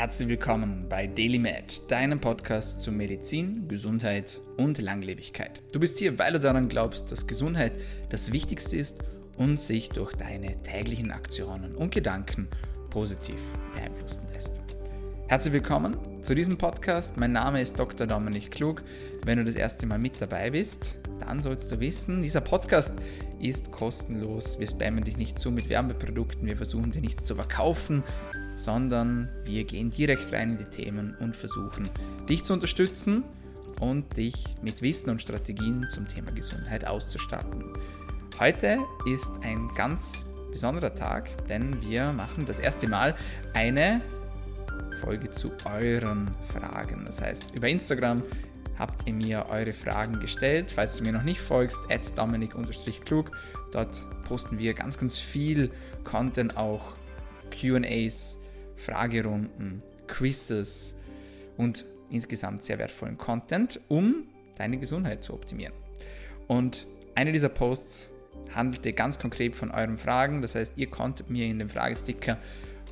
Herzlich willkommen bei DailyMed, deinem Podcast zu Medizin, Gesundheit und Langlebigkeit. Du bist hier, weil du daran glaubst, dass Gesundheit das Wichtigste ist und sich durch deine täglichen Aktionen und Gedanken positiv beeinflussen lässt. Herzlich willkommen zu diesem Podcast. Mein Name ist Dr. Dominik Klug. Wenn du das erste Mal mit dabei bist, dann sollst du wissen, dieser Podcast ist kostenlos. Wir spammen dich nicht zu mit Werbeprodukten, wir versuchen dir nichts zu verkaufen, sondern wir gehen direkt rein in die Themen und versuchen dich zu unterstützen und dich mit Wissen und Strategien zum Thema Gesundheit auszustatten. Heute ist ein ganz besonderer Tag, denn wir machen das erste Mal eine Folge zu euren Fragen. Das heißt, über Instagram habt ihr mir eure Fragen gestellt. Falls du mir noch nicht folgst, at dominik-klug. Dort posten wir ganz, ganz viel Content, auch QAs, Fragerunden, Quizzes und insgesamt sehr wertvollen Content, um deine Gesundheit zu optimieren. Und eine dieser Posts handelte ganz konkret von euren Fragen. Das heißt, ihr konntet mir in den Fragesticker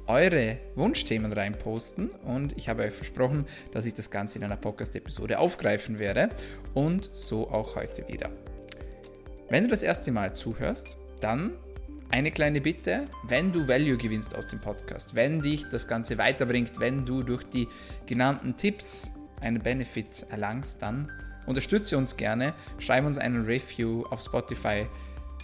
eure Wunschthemen reinposten und ich habe euch versprochen, dass ich das Ganze in einer Podcast-Episode aufgreifen werde und so auch heute wieder. Wenn du das erste Mal zuhörst, dann eine kleine Bitte, wenn du Value gewinnst aus dem Podcast, wenn dich das Ganze weiterbringt, wenn du durch die genannten Tipps einen Benefit erlangst, dann unterstütze uns gerne, schreib uns einen Review auf Spotify,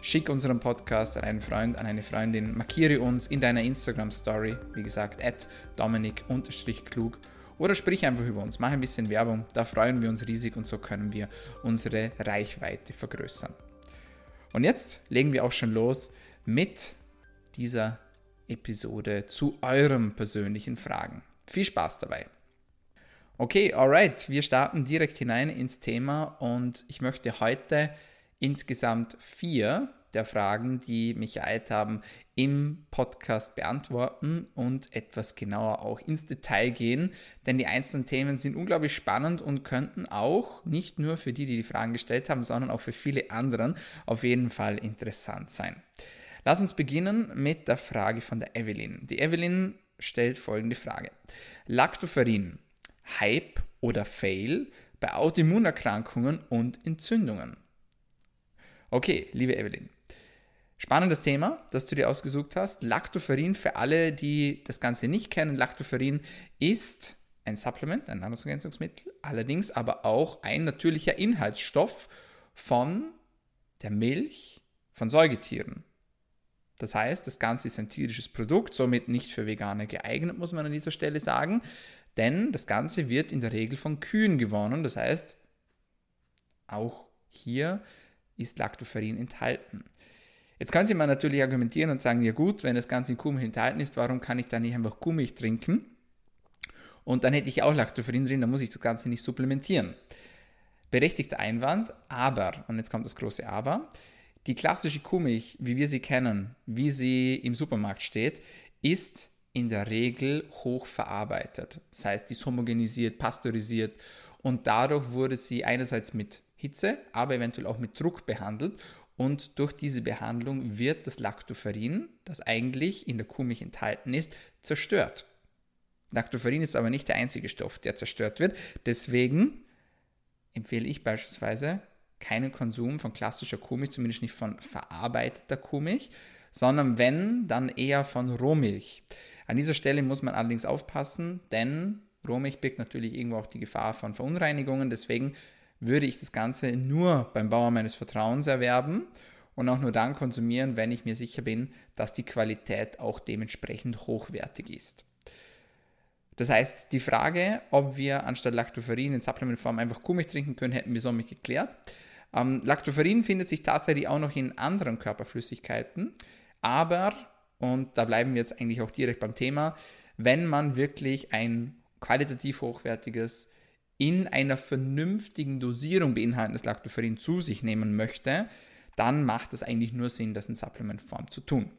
Schick unseren Podcast an einen Freund, an eine Freundin, markiere uns in deiner Instagram-Story, wie gesagt, at dominik-klug. Oder sprich einfach über uns, mach ein bisschen Werbung, da freuen wir uns riesig und so können wir unsere Reichweite vergrößern. Und jetzt legen wir auch schon los mit dieser Episode zu euren persönlichen Fragen. Viel Spaß dabei! Okay, alright, wir starten direkt hinein ins Thema und ich möchte heute insgesamt vier der Fragen, die mich ereilt haben, im Podcast beantworten und etwas genauer auch ins Detail gehen, denn die einzelnen Themen sind unglaublich spannend und könnten auch nicht nur für die, die die Fragen gestellt haben, sondern auch für viele anderen auf jeden Fall interessant sein. Lass uns beginnen mit der Frage von der Evelyn. Die Evelyn stellt folgende Frage. Lactoferrin, Hype oder Fail bei Autoimmunerkrankungen und Entzündungen? Okay, liebe Evelyn. Spannendes Thema, das du dir ausgesucht hast. Lactoferrin, für alle, die das Ganze nicht kennen, Lactoferrin ist ein Supplement, ein Nahrungsergänzungsmittel, allerdings aber auch ein natürlicher Inhaltsstoff von der Milch von Säugetieren. Das heißt, das Ganze ist ein tierisches Produkt, somit nicht für Veganer geeignet, muss man an dieser Stelle sagen, denn das Ganze wird in der Regel von Kühen gewonnen. Das heißt, auch hier ist Lactoferrin enthalten. Jetzt könnte man natürlich argumentieren und sagen, ja gut, wenn das Ganze in Kuhmilch enthalten ist, warum kann ich dann nicht einfach Kuhmilch trinken? Und dann hätte ich auch Lactoferrin drin, dann muss ich das Ganze nicht supplementieren. Berechtigter Einwand, aber, und jetzt kommt das große Aber, die klassische Kuhmilch, wie wir sie kennen, wie sie im Supermarkt steht, ist in der Regel hoch verarbeitet. Das heißt, die ist homogenisiert, pasteurisiert und dadurch wurde sie einerseits mit Hitze, aber eventuell auch mit Druck behandelt. Und durch diese Behandlung wird das Lactoferrin, das eigentlich in der Kuhmilch enthalten ist, zerstört. Lactoferrin ist aber nicht der einzige Stoff, der zerstört wird. Deswegen empfehle ich beispielsweise keinen Konsum von klassischer Kuhmilch, zumindest nicht von verarbeiteter Kuhmilch, sondern wenn, dann eher von Rohmilch. An dieser Stelle muss man allerdings aufpassen, denn Rohmilch birgt natürlich irgendwo auch die Gefahr von Verunreinigungen. Deswegen würde ich das Ganze nur beim Bauer meines Vertrauens erwerben und auch nur dann konsumieren, wenn ich mir sicher bin, dass die Qualität auch dementsprechend hochwertig ist. Das heißt, die Frage, ob wir anstatt Lactoferrin in Supplementform einfach Kuhmilch trinken können, hätten wir somit geklärt. Ähm, Lactoferrin findet sich tatsächlich auch noch in anderen Körperflüssigkeiten, aber, und da bleiben wir jetzt eigentlich auch direkt beim Thema, wenn man wirklich ein qualitativ hochwertiges in einer vernünftigen Dosierung beinhaltendes Lactoferrin zu sich nehmen möchte, dann macht es eigentlich nur Sinn, das in Supplementform zu tun.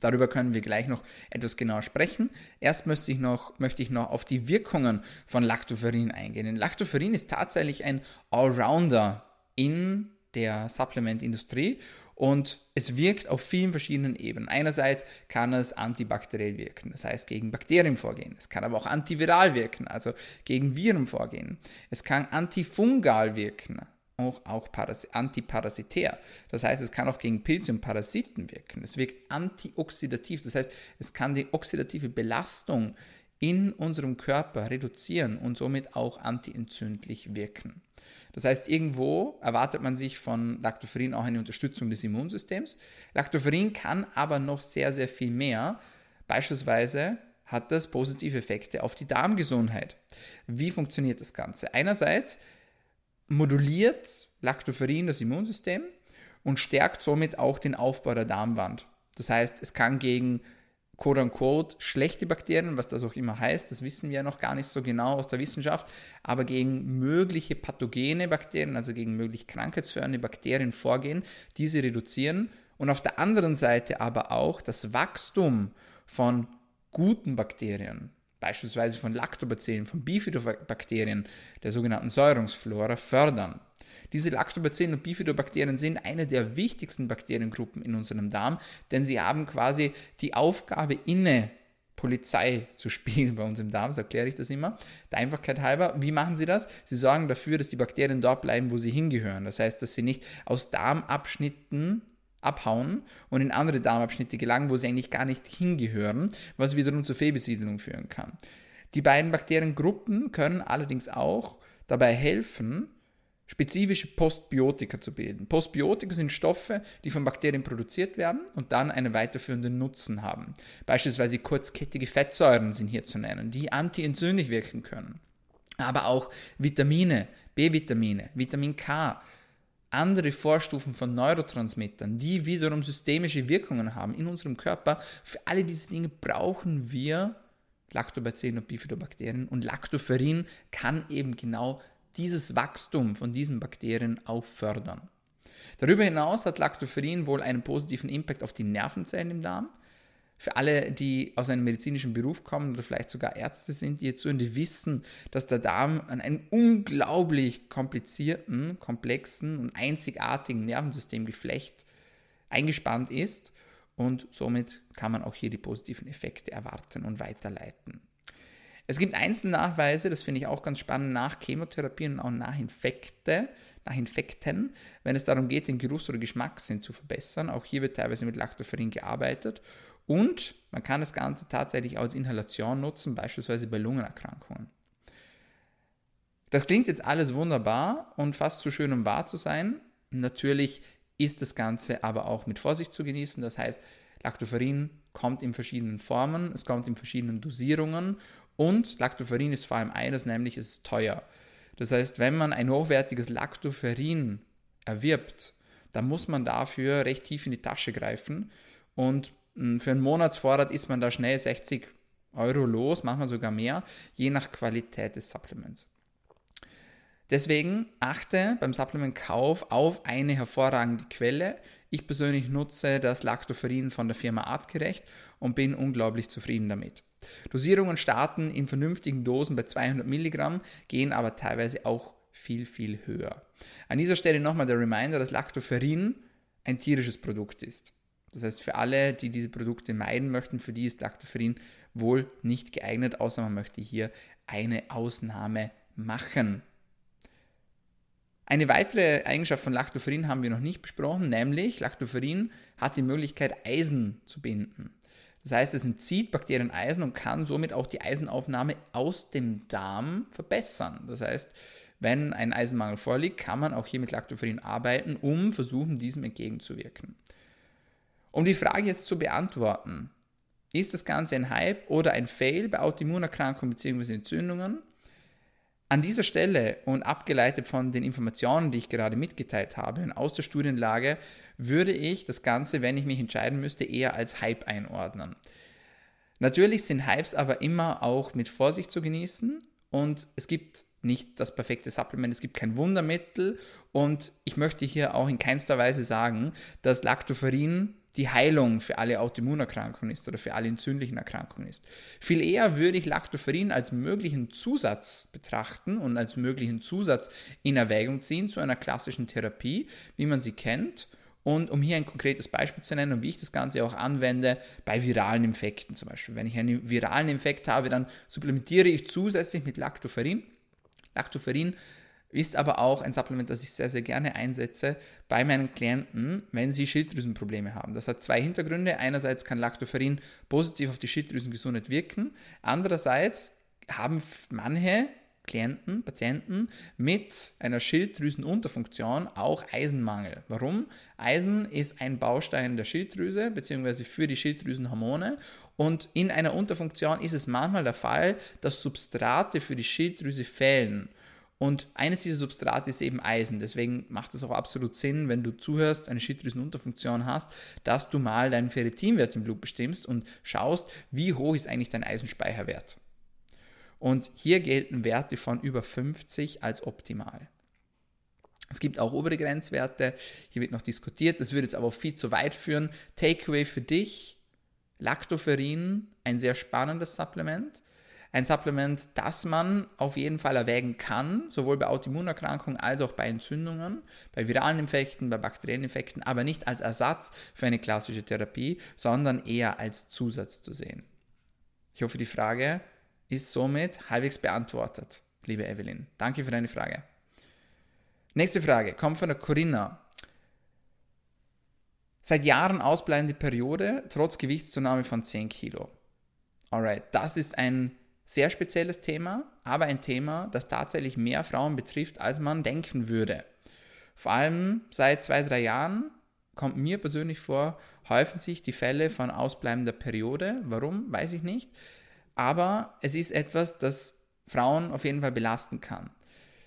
Darüber können wir gleich noch etwas genauer sprechen. Erst möchte ich noch, möchte ich noch auf die Wirkungen von Lactoferrin eingehen. Denn Lactoferrin ist tatsächlich ein Allrounder in der Supplementindustrie Und es wirkt auf vielen verschiedenen Ebenen. Einerseits kann es antibakteriell wirken, das heißt gegen Bakterien vorgehen. Es kann aber auch antiviral wirken, also gegen Viren vorgehen. Es kann antifungal wirken, auch, auch antiparasitär. Das heißt, es kann auch gegen Pilze und Parasiten wirken. Es wirkt antioxidativ, das heißt, es kann die oxidative Belastung in unserem Körper reduzieren und somit auch antientzündlich wirken. Das heißt, irgendwo erwartet man sich von Lactoferrin auch eine Unterstützung des Immunsystems. Lactoferrin kann aber noch sehr, sehr viel mehr. Beispielsweise hat das positive Effekte auf die Darmgesundheit. Wie funktioniert das Ganze? Einerseits moduliert Lactoferrin das Immunsystem und stärkt somit auch den Aufbau der Darmwand. Das heißt, es kann gegen quote-unquote schlechte Bakterien, was das auch immer heißt, das wissen wir noch gar nicht so genau aus der Wissenschaft, aber gegen mögliche pathogene Bakterien, also gegen möglich krankheitsfördernde Bakterien vorgehen, diese reduzieren und auf der anderen Seite aber auch das Wachstum von guten Bakterien, beispielsweise von Lactobacillen, von Bifidobakterien, der sogenannten Säurungsflora, fördern. Diese Lactobacillen und Bifidobakterien sind eine der wichtigsten Bakteriengruppen in unserem Darm, denn sie haben quasi die Aufgabe inne, Polizei zu spielen bei uns im Darm, so erkläre ich das immer. Der Einfachkeit halber, wie machen sie das? Sie sorgen dafür, dass die Bakterien dort bleiben, wo sie hingehören. Das heißt, dass sie nicht aus Darmabschnitten abhauen und in andere Darmabschnitte gelangen, wo sie eigentlich gar nicht hingehören, was wiederum zur Fehlbesiedelung führen kann. Die beiden Bakteriengruppen können allerdings auch dabei helfen, spezifische Postbiotika zu bilden. Postbiotika sind Stoffe, die von Bakterien produziert werden und dann einen weiterführenden Nutzen haben. Beispielsweise kurzkettige Fettsäuren sind hier zu nennen, die antientzündlich wirken können. Aber auch Vitamine, B-Vitamine, Vitamin K, andere Vorstufen von Neurotransmittern, die wiederum systemische Wirkungen haben in unserem Körper. Für alle diese Dinge brauchen wir Lactobacillen und Bifidobakterien und Lactoferrin kann eben genau dieses Wachstum von diesen Bakterien auch fördern. Darüber hinaus hat Lactoferrin wohl einen positiven Impact auf die Nervenzellen im Darm. Für alle, die aus einem medizinischen Beruf kommen oder vielleicht sogar Ärzte sind, die jetzt so die wissen, dass der Darm an einem unglaublich komplizierten, komplexen und einzigartigen Nervensystemgeflecht eingespannt ist und somit kann man auch hier die positiven Effekte erwarten und weiterleiten. Es gibt Einzelnachweise, das finde ich auch ganz spannend, nach Chemotherapien und auch nach Infekte, nach Infekten, wenn es darum geht, den Geruchs- oder Geschmackssinn zu verbessern. Auch hier wird teilweise mit Lactoferrin gearbeitet. Und man kann das Ganze tatsächlich als Inhalation nutzen, beispielsweise bei Lungenerkrankungen. Das klingt jetzt alles wunderbar und fast zu schön, um wahr zu sein. Natürlich ist das Ganze aber auch mit Vorsicht zu genießen. Das heißt, Lactoferrin kommt in verschiedenen Formen, es kommt in verschiedenen Dosierungen und Lactoferrin ist vor allem eines, nämlich es ist teuer. Das heißt, wenn man ein hochwertiges Lactoferrin erwirbt, dann muss man dafür recht tief in die Tasche greifen. Und für einen Monatsvorrat ist man da schnell 60 Euro los, manchmal sogar mehr, je nach Qualität des Supplements. Deswegen achte beim Supplementkauf auf eine hervorragende Quelle. Ich persönlich nutze das Lactoferrin von der Firma Artgerecht und bin unglaublich zufrieden damit. Dosierungen starten in vernünftigen Dosen bei 200 Milligramm, gehen aber teilweise auch viel, viel höher. An dieser Stelle nochmal der Reminder, dass Lactoferrin ein tierisches Produkt ist. Das heißt, für alle, die diese Produkte meiden möchten, für die ist Lactoferrin wohl nicht geeignet, außer man möchte hier eine Ausnahme machen. Eine weitere Eigenschaft von Lactoferrin haben wir noch nicht besprochen, nämlich Lactoferrin hat die Möglichkeit, Eisen zu binden. Das heißt, es entzieht Bakterien Eisen und kann somit auch die Eisenaufnahme aus dem Darm verbessern. Das heißt, wenn ein Eisenmangel vorliegt, kann man auch hier mit Lactoferrin arbeiten, um versuchen, diesem entgegenzuwirken. Um die Frage jetzt zu beantworten, ist das Ganze ein Hype oder ein Fail bei Autoimmunerkrankungen bzw. Entzündungen? An dieser Stelle und abgeleitet von den Informationen, die ich gerade mitgeteilt habe und aus der Studienlage, würde ich das Ganze, wenn ich mich entscheiden müsste, eher als Hype einordnen. Natürlich sind Hypes aber immer auch mit Vorsicht zu genießen und es gibt nicht das perfekte Supplement, es gibt kein Wundermittel und ich möchte hier auch in keinster Weise sagen, dass Lactoferrin die Heilung für alle Autoimmunerkrankungen ist oder für alle entzündlichen Erkrankungen ist. Viel eher würde ich Lactoferrin als möglichen Zusatz betrachten und als möglichen Zusatz in Erwägung ziehen zu einer klassischen Therapie, wie man sie kennt, Und um hier ein konkretes Beispiel zu nennen und wie ich das Ganze auch anwende, bei viralen Infekten zum Beispiel. Wenn ich einen viralen Infekt habe, dann supplementiere ich zusätzlich mit Lactoferrin. Lactoferrin ist aber auch ein Supplement, das ich sehr, sehr gerne einsetze bei meinen Klienten, wenn sie Schilddrüsenprobleme haben. Das hat zwei Hintergründe. Einerseits kann Lactoferrin positiv auf die Schilddrüsengesundheit wirken. Andererseits haben manche Klienten, Patienten mit einer Schilddrüsenunterfunktion auch Eisenmangel. Warum? Eisen ist ein Baustein der Schilddrüse bzw. für die Schilddrüsenhormone und in einer Unterfunktion ist es manchmal der Fall, dass Substrate für die Schilddrüse fehlen. Und eines dieser Substrate ist eben Eisen. Deswegen macht es auch absolut Sinn, wenn du zuhörst, eine Schilddrüsenunterfunktion hast, dass du mal deinen Ferritinwert im Blut bestimmst und schaust, wie hoch ist eigentlich dein Eisenspeicherwert. Und hier gelten Werte von über 50 als optimal. Es gibt auch obere Grenzwerte, hier wird noch diskutiert, das würde jetzt aber viel zu weit führen. Takeaway für dich, Lactoferrin, ein sehr spannendes Supplement. Ein Supplement, das man auf jeden Fall erwägen kann, sowohl bei Autoimmunerkrankungen als auch bei Entzündungen, bei viralen Infekten, bei bakteriellen Infekten, aber nicht als Ersatz für eine klassische Therapie, sondern eher als Zusatz zu sehen. Ich hoffe, die Frage ist somit halbwegs beantwortet, liebe Evelyn. Danke für deine Frage. Nächste Frage kommt von der Corinna. Seit Jahren ausbleibende Periode, trotz Gewichtszunahme von 10 Kilo. Alright, das ist ein sehr spezielles Thema, aber ein Thema, das tatsächlich mehr Frauen betrifft, als man denken würde. Vor allem seit zwei, drei Jahren kommt mir persönlich vor, häufen sich die Fälle von ausbleibender Periode. Warum? Weiß ich nicht aber es ist etwas, das Frauen auf jeden Fall belasten kann.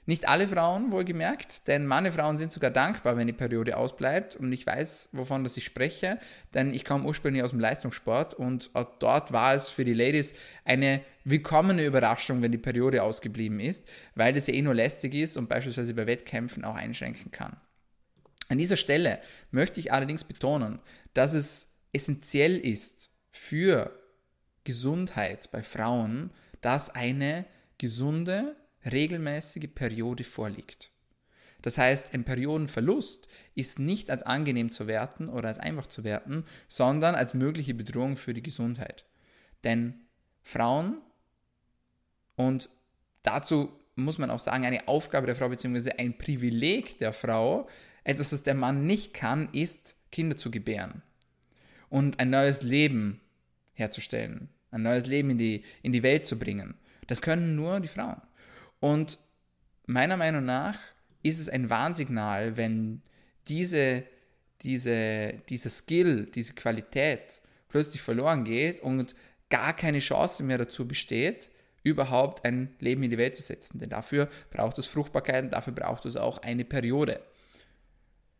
Nicht alle Frauen, wohlgemerkt, denn manche Frauen sind sogar dankbar, wenn die Periode ausbleibt und ich weiß, wovon das ich spreche, denn ich komme ursprünglich aus dem Leistungssport und dort war es für die Ladies eine willkommene Überraschung, wenn die Periode ausgeblieben ist, weil das ja eh nur lästig ist und beispielsweise bei Wettkämpfen auch einschränken kann. An dieser Stelle möchte ich allerdings betonen, dass es essentiell ist für Gesundheit bei Frauen, dass eine gesunde, regelmäßige Periode vorliegt. Das heißt, ein Periodenverlust ist nicht als angenehm zu werten oder als einfach zu werten, sondern als mögliche Bedrohung für die Gesundheit. Denn Frauen, und dazu muss man auch sagen, eine Aufgabe der Frau bzw. ein Privileg der Frau, etwas, das der Mann nicht kann, ist, Kinder zu gebären und ein neues Leben herzustellen, ein neues Leben in die, in die Welt zu bringen. Das können nur die Frauen. Und meiner Meinung nach ist es ein Warnsignal, wenn diese, diese, dieser Skill, diese Qualität plötzlich verloren geht und gar keine Chance mehr dazu besteht, überhaupt ein Leben in die Welt zu setzen. Denn dafür braucht es Fruchtbarkeit und dafür braucht es auch eine Periode.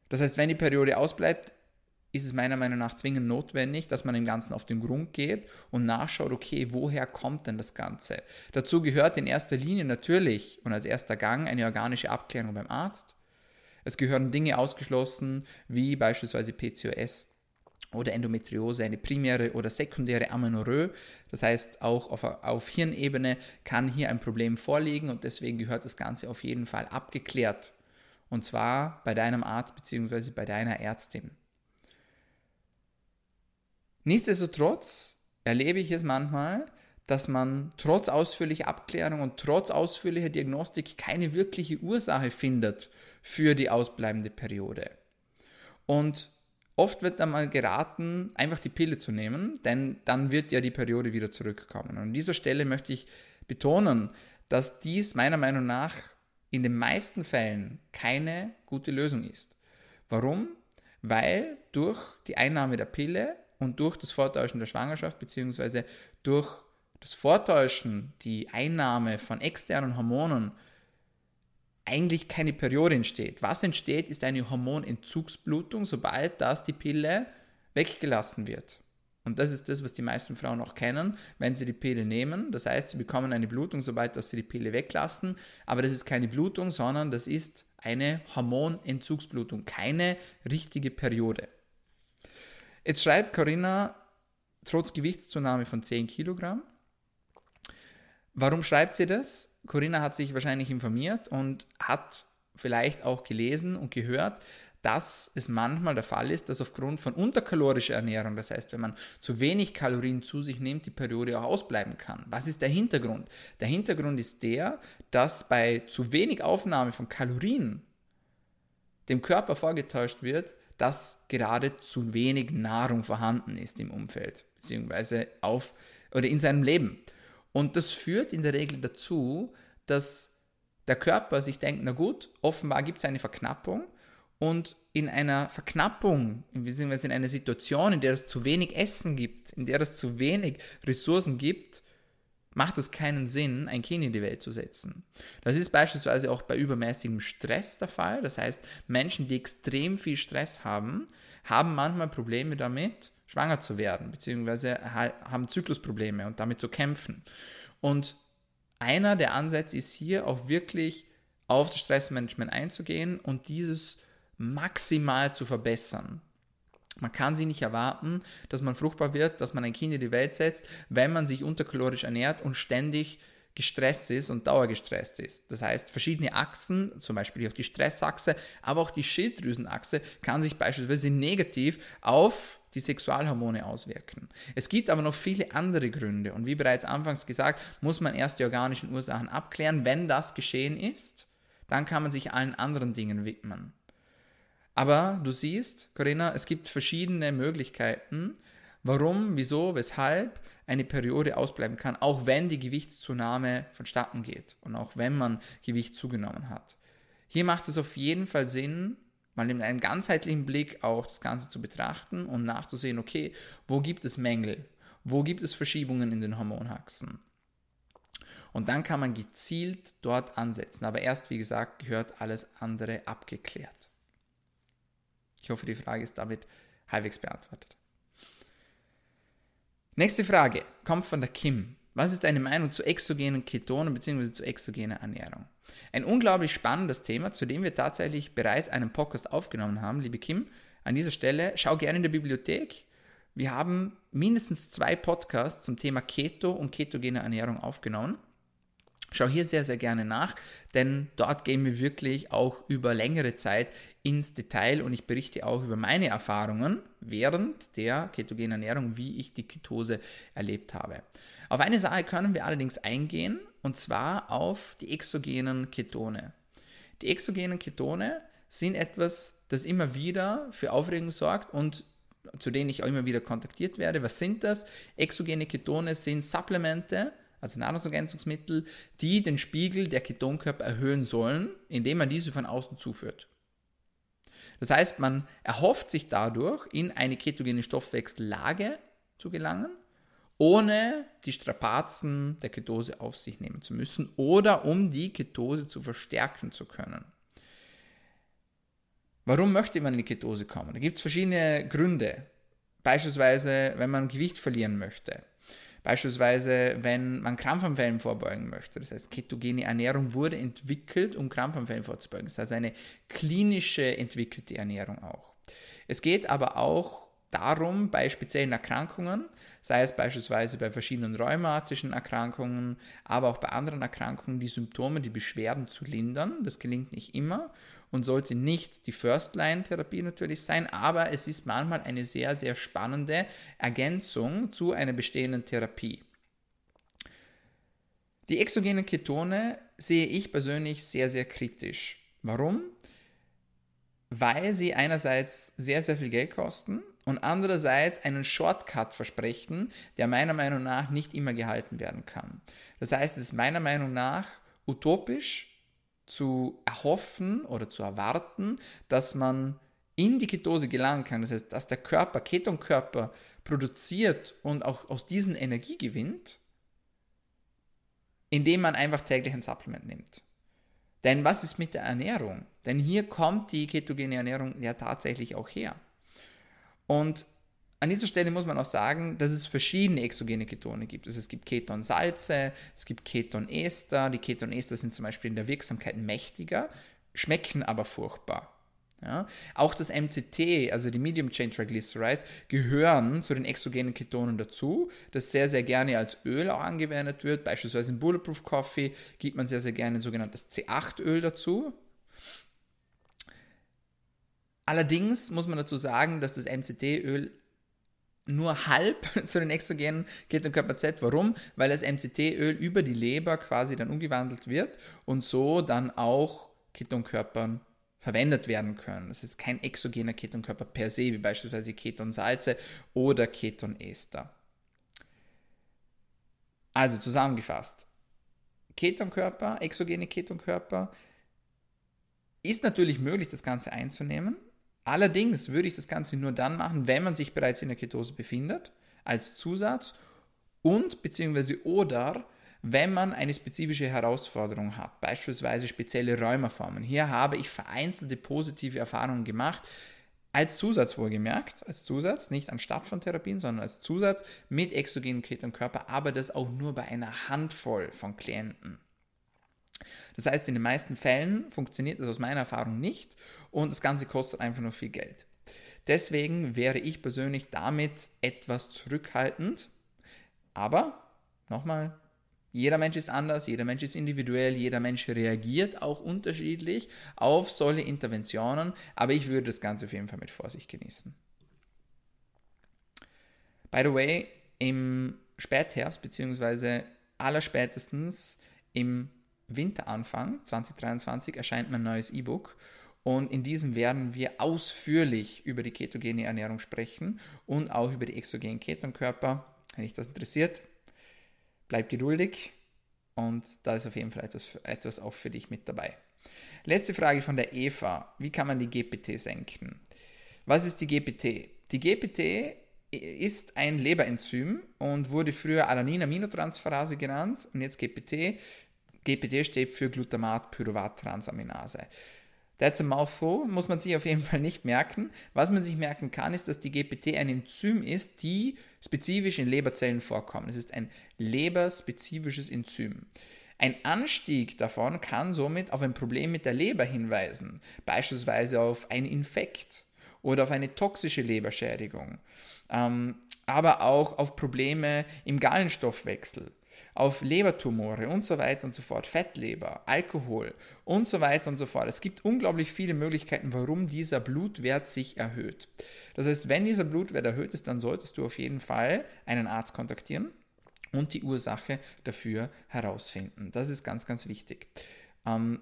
Das heißt, wenn die Periode ausbleibt, ist es meiner Meinung nach zwingend notwendig, dass man dem Ganzen auf den Grund geht und nachschaut, okay, woher kommt denn das Ganze? Dazu gehört in erster Linie natürlich und als erster Gang eine organische Abklärung beim Arzt. Es gehören Dinge ausgeschlossen, wie beispielsweise PCOS oder Endometriose, eine primäre oder sekundäre Amenorrhoe. Das heißt, auch auf, auf Hirnebene kann hier ein Problem vorliegen und deswegen gehört das Ganze auf jeden Fall abgeklärt. Und zwar bei deinem Arzt bzw. bei deiner Ärztin. Nichtsdestotrotz erlebe ich es manchmal, dass man trotz ausführlicher Abklärung und trotz ausführlicher Diagnostik keine wirkliche Ursache findet für die ausbleibende Periode. Und oft wird dann mal geraten, einfach die Pille zu nehmen, denn dann wird ja die Periode wieder zurückkommen. Und an dieser Stelle möchte ich betonen, dass dies meiner Meinung nach in den meisten Fällen keine gute Lösung ist. Warum? Weil durch die Einnahme der Pille und durch das Vortäuschen der Schwangerschaft beziehungsweise durch das Vortäuschen, die Einnahme von externen Hormonen eigentlich keine Periode entsteht. Was entsteht, ist eine Hormonentzugsblutung, sobald das die Pille weggelassen wird. Und das ist das, was die meisten Frauen auch kennen, wenn sie die Pille nehmen. Das heißt, sie bekommen eine Blutung, sobald sie die Pille weglassen. Aber das ist keine Blutung, sondern das ist eine Hormonentzugsblutung, keine richtige Periode. Jetzt schreibt Corinna, trotz Gewichtszunahme von 10 Kilogramm. Warum schreibt sie das? Corinna hat sich wahrscheinlich informiert und hat vielleicht auch gelesen und gehört, dass es manchmal der Fall ist, dass aufgrund von unterkalorischer Ernährung, das heißt, wenn man zu wenig Kalorien zu sich nimmt, die Periode auch ausbleiben kann. Was ist der Hintergrund? Der Hintergrund ist der, dass bei zu wenig Aufnahme von Kalorien dem Körper vorgetäuscht wird, dass gerade zu wenig Nahrung vorhanden ist im Umfeld, beziehungsweise auf oder in seinem Leben. Und das führt in der Regel dazu, dass der Körper sich denkt, na gut, offenbar gibt es eine Verknappung und in einer Verknappung, beziehungsweise in einer Situation, in der es zu wenig Essen gibt, in der es zu wenig Ressourcen gibt, macht es keinen Sinn, ein Kind in die Welt zu setzen. Das ist beispielsweise auch bei übermäßigem Stress der Fall. Das heißt, Menschen, die extrem viel Stress haben, haben manchmal Probleme damit, schwanger zu werden, beziehungsweise haben Zyklusprobleme und damit zu kämpfen. Und einer der Ansätze ist hier auch wirklich auf das Stressmanagement einzugehen und dieses maximal zu verbessern. Man kann sich nicht erwarten, dass man fruchtbar wird, dass man ein Kind in die Welt setzt, wenn man sich unterkalorisch ernährt und ständig gestresst ist und dauergestresst ist. Das heißt, verschiedene Achsen, zum Beispiel auch die Stressachse, aber auch die Schilddrüsenachse, kann sich beispielsweise negativ auf die Sexualhormone auswirken. Es gibt aber noch viele andere Gründe und wie bereits anfangs gesagt, muss man erst die organischen Ursachen abklären. Wenn das geschehen ist, dann kann man sich allen anderen Dingen widmen. Aber du siehst, Corinna, es gibt verschiedene Möglichkeiten, warum, wieso, weshalb eine Periode ausbleiben kann, auch wenn die Gewichtszunahme vonstatten geht und auch wenn man Gewicht zugenommen hat. Hier macht es auf jeden Fall Sinn, mal in einem ganzheitlichen Blick auch das Ganze zu betrachten und nachzusehen, okay, wo gibt es Mängel? Wo gibt es Verschiebungen in den Hormonachsen? Und dann kann man gezielt dort ansetzen. Aber erst, wie gesagt, gehört alles andere abgeklärt. Ich hoffe, die Frage ist damit halbwegs beantwortet. Nächste Frage kommt von der Kim. Was ist deine Meinung zu exogenen Ketonen bzw. zu exogener Ernährung? Ein unglaublich spannendes Thema, zu dem wir tatsächlich bereits einen Podcast aufgenommen haben, liebe Kim. An dieser Stelle schau gerne in der Bibliothek. Wir haben mindestens zwei Podcasts zum Thema Keto und ketogene Ernährung aufgenommen. Schau hier sehr, sehr gerne nach, denn dort gehen wir wirklich auch über längere Zeit ins Detail und ich berichte auch über meine Erfahrungen während der ketogenen Ernährung, wie ich die Ketose erlebt habe. Auf eine Sache können wir allerdings eingehen und zwar auf die exogenen Ketone. Die exogenen Ketone sind etwas, das immer wieder für Aufregung sorgt und zu denen ich auch immer wieder kontaktiert werde. Was sind das? Exogene Ketone sind Supplemente, also Nahrungsergänzungsmittel, die den Spiegel der Ketonkörper erhöhen sollen, indem man diese von außen zuführt. Das heißt, man erhofft sich dadurch, in eine ketogene Stoffwechsellage zu gelangen, ohne die Strapazen der Ketose auf sich nehmen zu müssen oder um die Ketose zu verstärken zu können. Warum möchte man in die Ketose kommen? Da gibt es verschiedene Gründe. Beispielsweise, wenn man Gewicht verlieren möchte. Beispielsweise, wenn man Krampfanfällen vorbeugen möchte. Das heißt, ketogene Ernährung wurde entwickelt, um Krampfanfällen vorzubeugen. Das heißt, eine klinische entwickelte Ernährung auch. Es geht aber auch darum, bei speziellen Erkrankungen, sei es beispielsweise bei verschiedenen rheumatischen Erkrankungen, aber auch bei anderen Erkrankungen, die Symptome, die Beschwerden zu lindern. Das gelingt nicht immer und sollte nicht die First-Line-Therapie natürlich sein, aber es ist manchmal eine sehr, sehr spannende Ergänzung zu einer bestehenden Therapie. Die exogenen Ketone sehe ich persönlich sehr, sehr kritisch. Warum? Weil sie einerseits sehr, sehr viel Geld kosten und andererseits einen Shortcut versprechen, der meiner Meinung nach nicht immer gehalten werden kann. Das heißt, es ist meiner Meinung nach utopisch, zu erhoffen oder zu erwarten, dass man in die Ketose gelangen kann. Das heißt, dass der Körper, Ketonkörper produziert und auch aus diesen Energie gewinnt, indem man einfach täglich ein Supplement nimmt. Denn was ist mit der Ernährung? Denn hier kommt die ketogene Ernährung ja tatsächlich auch her. Und an dieser Stelle muss man auch sagen, dass es verschiedene exogene Ketone gibt. Also es gibt Ketonsalze, es gibt Ketonester. Die Ketonester sind zum Beispiel in der Wirksamkeit mächtiger, schmecken aber furchtbar. Ja? Auch das MCT, also die Medium Chain Triglycerides, gehören zu den exogenen Ketonen dazu, das sehr, sehr gerne als Öl auch angewendet wird. Beispielsweise im Bulletproof Coffee gibt man sehr, sehr gerne ein sogenanntes C8-Öl dazu. Allerdings muss man dazu sagen, dass das MCT-Öl nur halb zu den exogenen Ketonkörper Z. Warum? Weil das MCT-Öl über die Leber quasi dann umgewandelt wird und so dann auch Ketonkörpern verwendet werden können. Das ist kein exogener Ketonkörper per se, wie beispielsweise Ketonsalze oder Ketonester. Also zusammengefasst, Ketonkörper, exogene Ketonkörper, ist natürlich möglich, das Ganze einzunehmen. Allerdings würde ich das Ganze nur dann machen, wenn man sich bereits in der Ketose befindet, als Zusatz und beziehungsweise oder wenn man eine spezifische Herausforderung hat, beispielsweise spezielle Rheumaformen. Hier habe ich vereinzelte positive Erfahrungen gemacht, als Zusatz wohlgemerkt, als Zusatz, nicht anstatt von Therapien, sondern als Zusatz mit exogenen Ketonkörper, aber das auch nur bei einer Handvoll von Klienten. Das heißt, in den meisten Fällen funktioniert das aus meiner Erfahrung nicht und das Ganze kostet einfach nur viel Geld. Deswegen wäre ich persönlich damit etwas zurückhaltend. Aber, nochmal, jeder Mensch ist anders, jeder Mensch ist individuell, jeder Mensch reagiert auch unterschiedlich auf solche Interventionen, aber ich würde das Ganze auf jeden Fall mit Vorsicht genießen. By the way, im Spätherbst bzw. allerspätestens im Winteranfang 2023 erscheint mein neues E-Book und in diesem werden wir ausführlich über die ketogene Ernährung sprechen und auch über die exogenen Ketonkörper. Wenn dich das interessiert, bleib geduldig und da ist auf jeden Fall etwas, etwas auch für dich mit dabei. Letzte Frage von der Eva. Wie kann man die GPT senken? Was ist die GPT? Die GPT ist ein Leberenzym und wurde früher Alanin-Aminotransferase genannt und jetzt GPT GPT steht für Glutamat-Pyruvat-Transaminase. That's a mouthful, muss man sich auf jeden Fall nicht merken. Was man sich merken kann, ist, dass die GPT ein Enzym ist, die spezifisch in Leberzellen vorkommen. Es ist ein leberspezifisches Enzym. Ein Anstieg davon kann somit auf ein Problem mit der Leber hinweisen, beispielsweise auf einen Infekt oder auf eine toxische Leberschädigung, ähm, aber auch auf Probleme im Gallenstoffwechsel auf Lebertumore und so weiter und so fort, Fettleber, Alkohol und so weiter und so fort. Es gibt unglaublich viele Möglichkeiten, warum dieser Blutwert sich erhöht. Das heißt, wenn dieser Blutwert erhöht ist, dann solltest du auf jeden Fall einen Arzt kontaktieren und die Ursache dafür herausfinden. Das ist ganz, ganz wichtig. Ähm,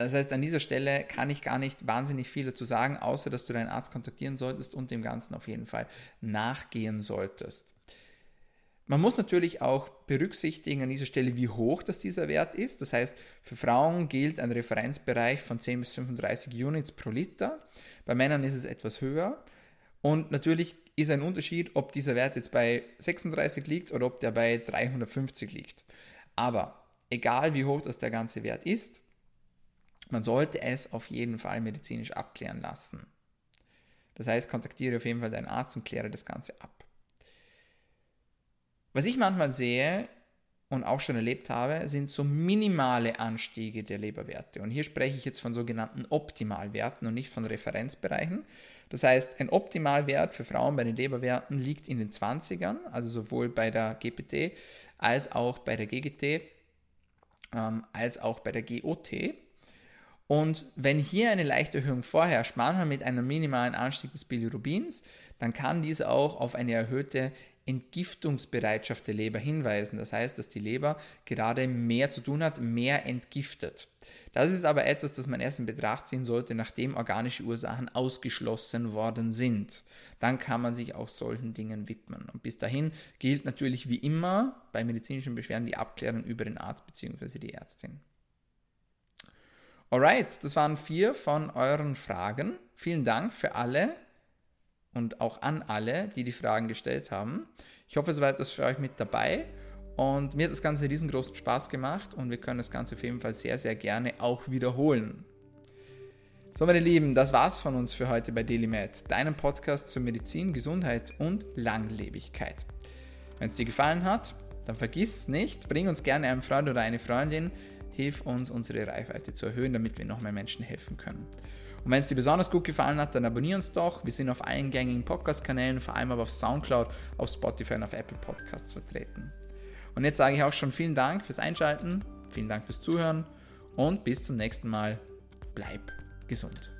das heißt, an dieser Stelle kann ich gar nicht wahnsinnig viel dazu sagen, außer dass du deinen Arzt kontaktieren solltest und dem Ganzen auf jeden Fall nachgehen solltest. Man muss natürlich auch berücksichtigen an dieser Stelle, wie hoch das dieser Wert ist. Das heißt, für Frauen gilt ein Referenzbereich von 10 bis 35 Units pro Liter. Bei Männern ist es etwas höher. Und natürlich ist ein Unterschied, ob dieser Wert jetzt bei 36 liegt oder ob der bei 350 liegt. Aber egal wie hoch das der ganze Wert ist, man sollte es auf jeden Fall medizinisch abklären lassen. Das heißt, kontaktiere auf jeden Fall deinen Arzt und kläre das Ganze ab. Was ich manchmal sehe und auch schon erlebt habe, sind so minimale Anstiege der Leberwerte. Und hier spreche ich jetzt von sogenannten Optimalwerten und nicht von Referenzbereichen. Das heißt, ein Optimalwert für Frauen bei den Leberwerten liegt in den 20ern, also sowohl bei der GPT als auch bei der GGT, ähm, als auch bei der GOT. Und wenn hier eine leichte Erhöhung vorherrscht, manchmal mit einem minimalen Anstieg des Bilirubins, dann kann dies auch auf eine erhöhte Entgiftungsbereitschaft der Leber hinweisen. Das heißt, dass die Leber gerade mehr zu tun hat, mehr entgiftet. Das ist aber etwas, das man erst in Betracht ziehen sollte, nachdem organische Ursachen ausgeschlossen worden sind. Dann kann man sich auch solchen Dingen widmen. Und bis dahin gilt natürlich wie immer bei medizinischen Beschwerden die Abklärung über den Arzt bzw. die Ärztin. Alright, das waren vier von euren Fragen. Vielen Dank für alle und auch an alle, die die Fragen gestellt haben. Ich hoffe, es war etwas für euch mit dabei und mir hat das Ganze riesengroßen Spaß gemacht und wir können das Ganze auf jeden Fall sehr, sehr gerne auch wiederholen. So, meine Lieben, das war's von uns für heute bei DailyMed, deinem Podcast zur Medizin, Gesundheit und Langlebigkeit. Wenn es dir gefallen hat, dann vergiss nicht, bring uns gerne einen Freund oder eine Freundin, hilf uns, unsere Reichweite zu erhöhen, damit wir noch mehr Menschen helfen können. Und wenn es dir besonders gut gefallen hat, dann abonniere uns doch. Wir sind auf allen gängigen Podcast-Kanälen, vor allem aber auf Soundcloud, auf Spotify und auf Apple Podcasts vertreten. Und jetzt sage ich auch schon vielen Dank fürs Einschalten, vielen Dank fürs Zuhören und bis zum nächsten Mal. Bleib gesund.